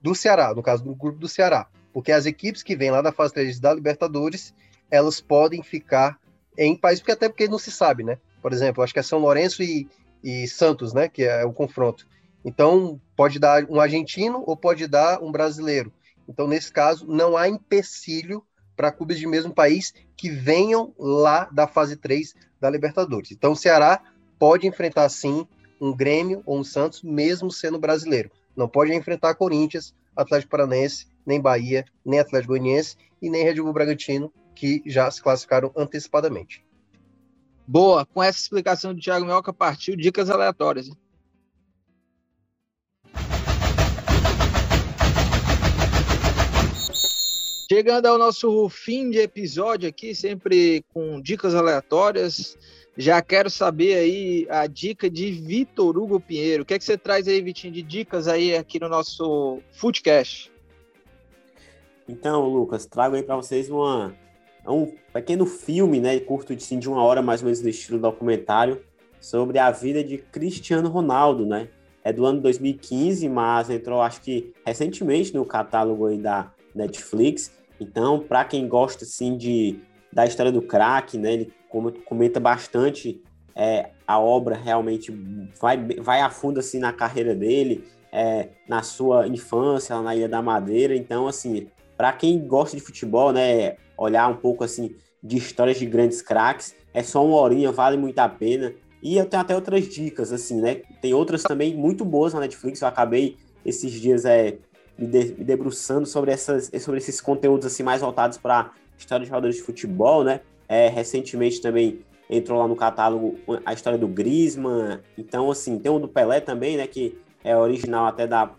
do Ceará, no caso do grupo do Ceará, porque as equipes que vêm lá da fase 3 da Libertadores, elas podem ficar em país, porque até porque não se sabe, né? Por exemplo, acho que é São Lourenço e, e Santos, né, que é o confronto. Então, pode dar um argentino ou pode dar um brasileiro. Então, nesse caso, não há empecilho para clubes de mesmo país que venham lá da fase 3 da Libertadores. Então, o Ceará pode enfrentar sim um Grêmio ou um Santos, mesmo sendo brasileiro. Não pode enfrentar Corinthians, Atlético Paranaense, nem Bahia, nem Atlético Goianiense e nem Red Bull Bragantino, que já se classificaram antecipadamente. Boa, com essa explicação do Thiago Melca, partiu dicas aleatórias. Chegando ao nosso fim de episódio aqui, sempre com dicas aleatórias. Já quero saber aí a dica de Vitor Hugo Pinheiro. O que é que você traz aí, Vitinho, de dicas aí aqui no nosso Footcast? Então, Lucas, trago aí para vocês uma, um pequeno filme, né, curto de, sim, de uma hora, mais ou menos do estilo documentário, sobre a vida de Cristiano Ronaldo, né? É do ano 2015, mas entrou, acho que recentemente no catálogo aí da Netflix. Então, para quem gosta, assim, de, da história do craque, né, ele comenta bastante é, a obra realmente vai, vai a fundo assim na carreira dele, é, na sua infância na Ilha da Madeira. Então, assim, para quem gosta de futebol, né, olhar um pouco assim de histórias de grandes craques, é só uma horinha, vale muito a pena. E eu tenho até outras dicas, assim, né? Tem outras também muito boas na Netflix. Eu acabei esses dias é, me, de, me debruçando sobre, essas, sobre esses conteúdos assim mais voltados para história de jogadores de futebol, né? É, recentemente também entrou lá no catálogo a história do Griezmann. Então, assim, tem o do Pelé também, né? Que é original até da,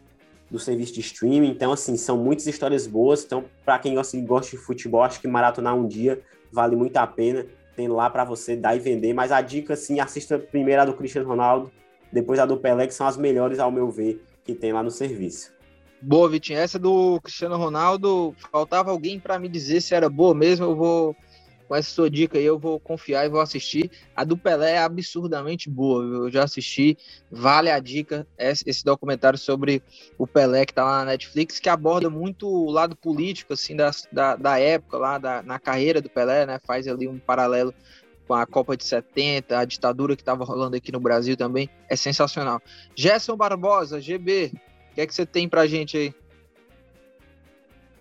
do serviço de streaming. Então, assim, são muitas histórias boas. Então, para quem gosta, gosta de futebol, acho que maratonar um dia vale muito a pena. Tem lá para você dar e vender. Mas a dica, assim, assista primeiro a do Cristiano Ronaldo, depois a do Pelé, que são as melhores, ao meu ver, que tem lá no serviço. Boa, Vitinho. Essa do Cristiano Ronaldo, faltava alguém para me dizer se era boa mesmo. Eu vou com essa sua dica aí, eu vou confiar e vou assistir. A do Pelé é absurdamente boa, eu já assisti, vale a dica, esse documentário sobre o Pelé que tá lá na Netflix, que aborda muito o lado político, assim, da, da, da época lá, da, na carreira do Pelé, né? Faz ali um paralelo com a Copa de 70, a ditadura que estava rolando aqui no Brasil também, é sensacional. Gerson Barbosa, GB, o que é que você tem pra gente aí?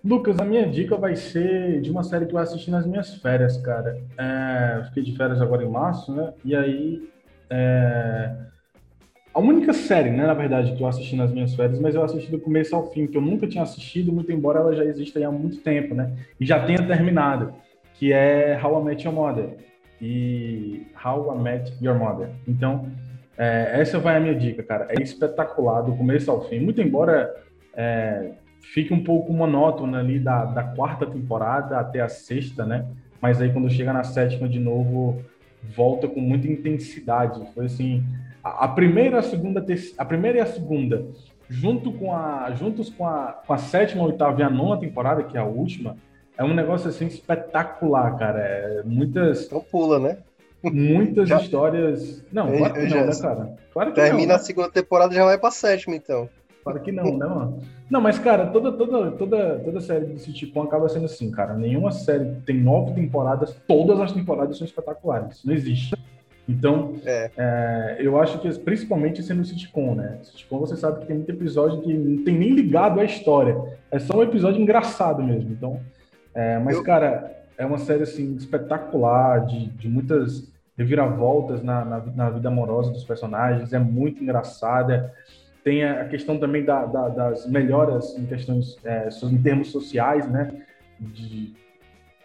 Lucas, a minha dica vai ser de uma série que eu assisti nas minhas férias, cara. É, fiquei de férias agora em março, né? E aí. É, a única série, né, na verdade, que eu assisti nas minhas férias, mas eu assisti do começo ao fim, que eu nunca tinha assistido, muito embora ela já exista há muito tempo, né? E já tenha terminado, que é How I Met Your Mother. E How I Met Your Mother. Então, é, essa vai a minha dica, cara. É espetacular do começo ao fim. Muito embora é, fique um pouco monótono ali da, da quarta temporada até a sexta, né? Mas aí quando chega na sétima de novo, volta com muita intensidade. Foi assim, a, a primeira, a segunda, a primeira e a segunda, junto com a, juntos com a, com a sétima, oitava e a nona temporada, que é a última, é um negócio assim espetacular, cara. É muitas. Então pula, né? Muitas já... histórias. Não, claro que não, né, cara? Claro que Termina não, a segunda temporada já vai pra sétima, então. Claro que não, né, mano? Não, mas, cara, toda, toda, toda, toda série desse tipo acaba sendo assim, cara. Nenhuma série tem nove temporadas, todas as temporadas são espetaculares. Não existe. Então, é. É, eu acho que, principalmente sendo sitcom, né? Sitcom você sabe que tem muito episódio que não tem nem ligado à história. É só um episódio engraçado mesmo. Então, é, mas, eu... cara, é uma série, assim, espetacular, de, de muitas reviravoltas na, na, na vida amorosa dos personagens. É muito engraçada. Tem a questão também da, da, das melhoras em questões, é, em termos sociais, né? De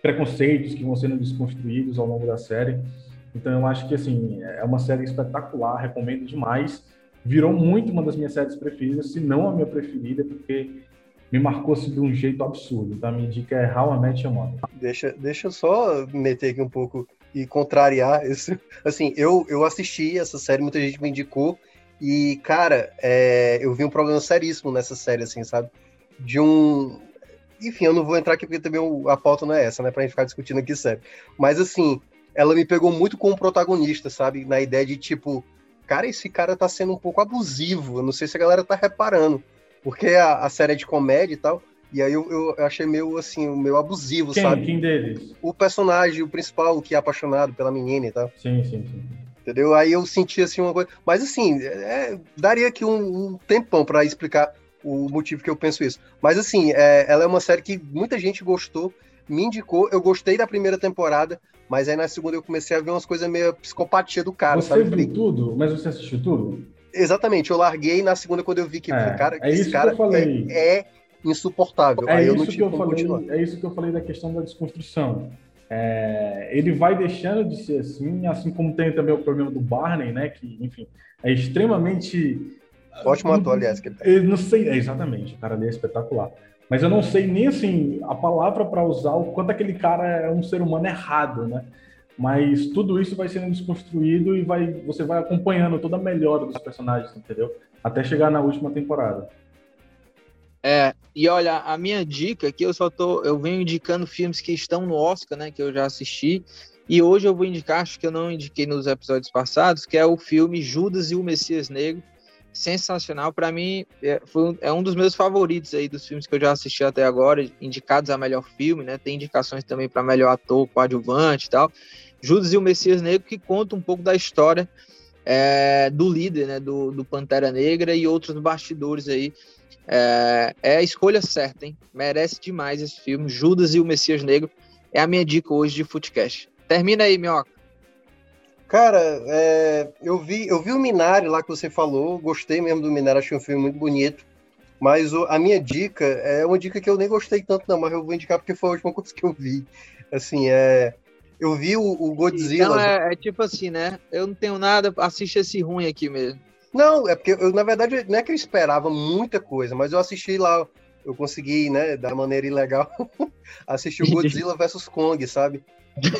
preconceitos que vão sendo desconstruídos ao longo da série. Então eu acho que assim é uma série espetacular, recomendo demais. Virou muito uma das minhas séries preferidas, se não a minha preferida, porque me marcou de um jeito absurdo. Então a minha dica é How I Met Your Mother. Deixa, deixa eu só meter aqui um pouco e contrariar isso. Assim, eu, eu assisti essa série, muita gente me indicou, e, cara, é, eu vi um problema seríssimo nessa série, assim, sabe? De um. Enfim, eu não vou entrar aqui porque também a pauta não é essa, né? Pra gente ficar discutindo aqui sério. Mas, assim, ela me pegou muito como protagonista, sabe? Na ideia de, tipo, cara, esse cara tá sendo um pouco abusivo. Eu não sei se a galera tá reparando. Porque a, a série é de comédia e tal. E aí eu, eu achei meio, assim, meio abusivo, Quem? sabe? Quem deles? O personagem, o principal, que é apaixonado pela menina e tal. Sim, sim, sim. Entendeu? Aí eu senti assim uma coisa. Mas assim, é, daria aqui um, um tempão para explicar o motivo que eu penso isso. Mas assim, é, ela é uma série que muita gente gostou, me indicou. Eu gostei da primeira temporada, mas aí na segunda eu comecei a ver umas coisas meio psicopatia do cara. Você sabe? viu tudo? Mas você assistiu tudo? Exatamente, eu larguei na segunda quando eu vi que, é, cara, é esse cara é, é, insuportável. É isso, que eu falei, é isso que eu falei da questão da desconstrução. É, ele vai deixando de ser assim, assim como tem também o problema do Barney, né? Que, enfim, é extremamente. Ótimo ator, aliás. Que... Eu não sei, é, exatamente, o cara ali é espetacular. Mas eu não sei nem assim a palavra para usar o quanto aquele cara é um ser humano errado, né? Mas tudo isso vai sendo desconstruído e vai, você vai acompanhando toda a melhora dos personagens, entendeu? Até chegar na última temporada. É, e olha, a minha dica aqui, eu só tô, eu venho indicando filmes que estão no Oscar, né, que eu já assisti, e hoje eu vou indicar, acho que eu não indiquei nos episódios passados, que é o filme Judas e o Messias Negro, sensacional, para mim é, foi, é um dos meus favoritos aí dos filmes que eu já assisti até agora, indicados a melhor filme, né, tem indicações também para melhor ator, coadjuvante e tal, Judas e o Messias Negro, que conta um pouco da história é, do líder, né, do, do Pantera Negra e outros bastidores aí é, é, a escolha certa, hein? Merece demais esse filme. Judas e o Messias Negro é a minha dica hoje de Footcast. Termina aí, Minhoca. Cara, é, eu, vi, eu vi o Minari lá que você falou, gostei mesmo do Minari, achei um filme muito bonito. Mas o, a minha dica é uma dica que eu nem gostei tanto, não, mas eu vou indicar porque foi a última coisa que eu vi. Assim, é. Eu vi o, o Godzilla. Então é, é tipo assim, né? Eu não tenho nada, assiste esse ruim aqui mesmo. Não, é porque eu, na verdade, não é que eu esperava muita coisa, mas eu assisti lá, eu consegui, né, da maneira ilegal, (laughs) assistir o Godzilla vs Kong, sabe?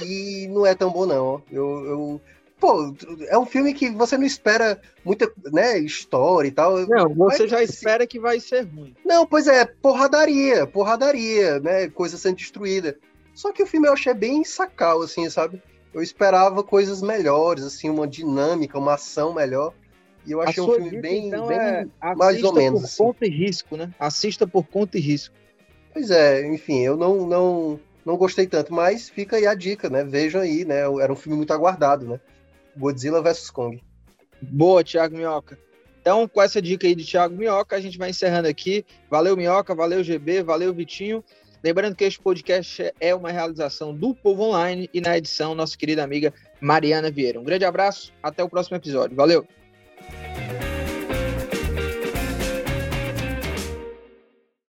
E não é tão bom, não. Eu, eu, Pô, é um filme que você não espera muita, né, história e tal. Não, você mas, já espera que vai ser ruim. Não, pois é, porradaria, porradaria, né, coisa sendo destruída. Só que o filme eu achei bem sacal, assim, sabe? Eu esperava coisas melhores, assim, uma dinâmica, uma ação melhor. E eu achei um filme dica, bem, então, bem é, mais ou menos. por assim. conta e risco, né? Assista por conta e risco. Pois é, enfim, eu não, não, não gostei tanto, mas fica aí a dica, né? Vejam aí, né? Era um filme muito aguardado, né? Godzilla vs Kong. Boa, Thiago Minhoca. Então, com essa dica aí de Thiago Minhoca, a gente vai encerrando aqui. Valeu, Minhoca, valeu, GB, valeu, Vitinho. Lembrando que este podcast é uma realização do Povo Online e na edição nossa querida amiga Mariana Vieira. Um grande abraço, até o próximo episódio. Valeu!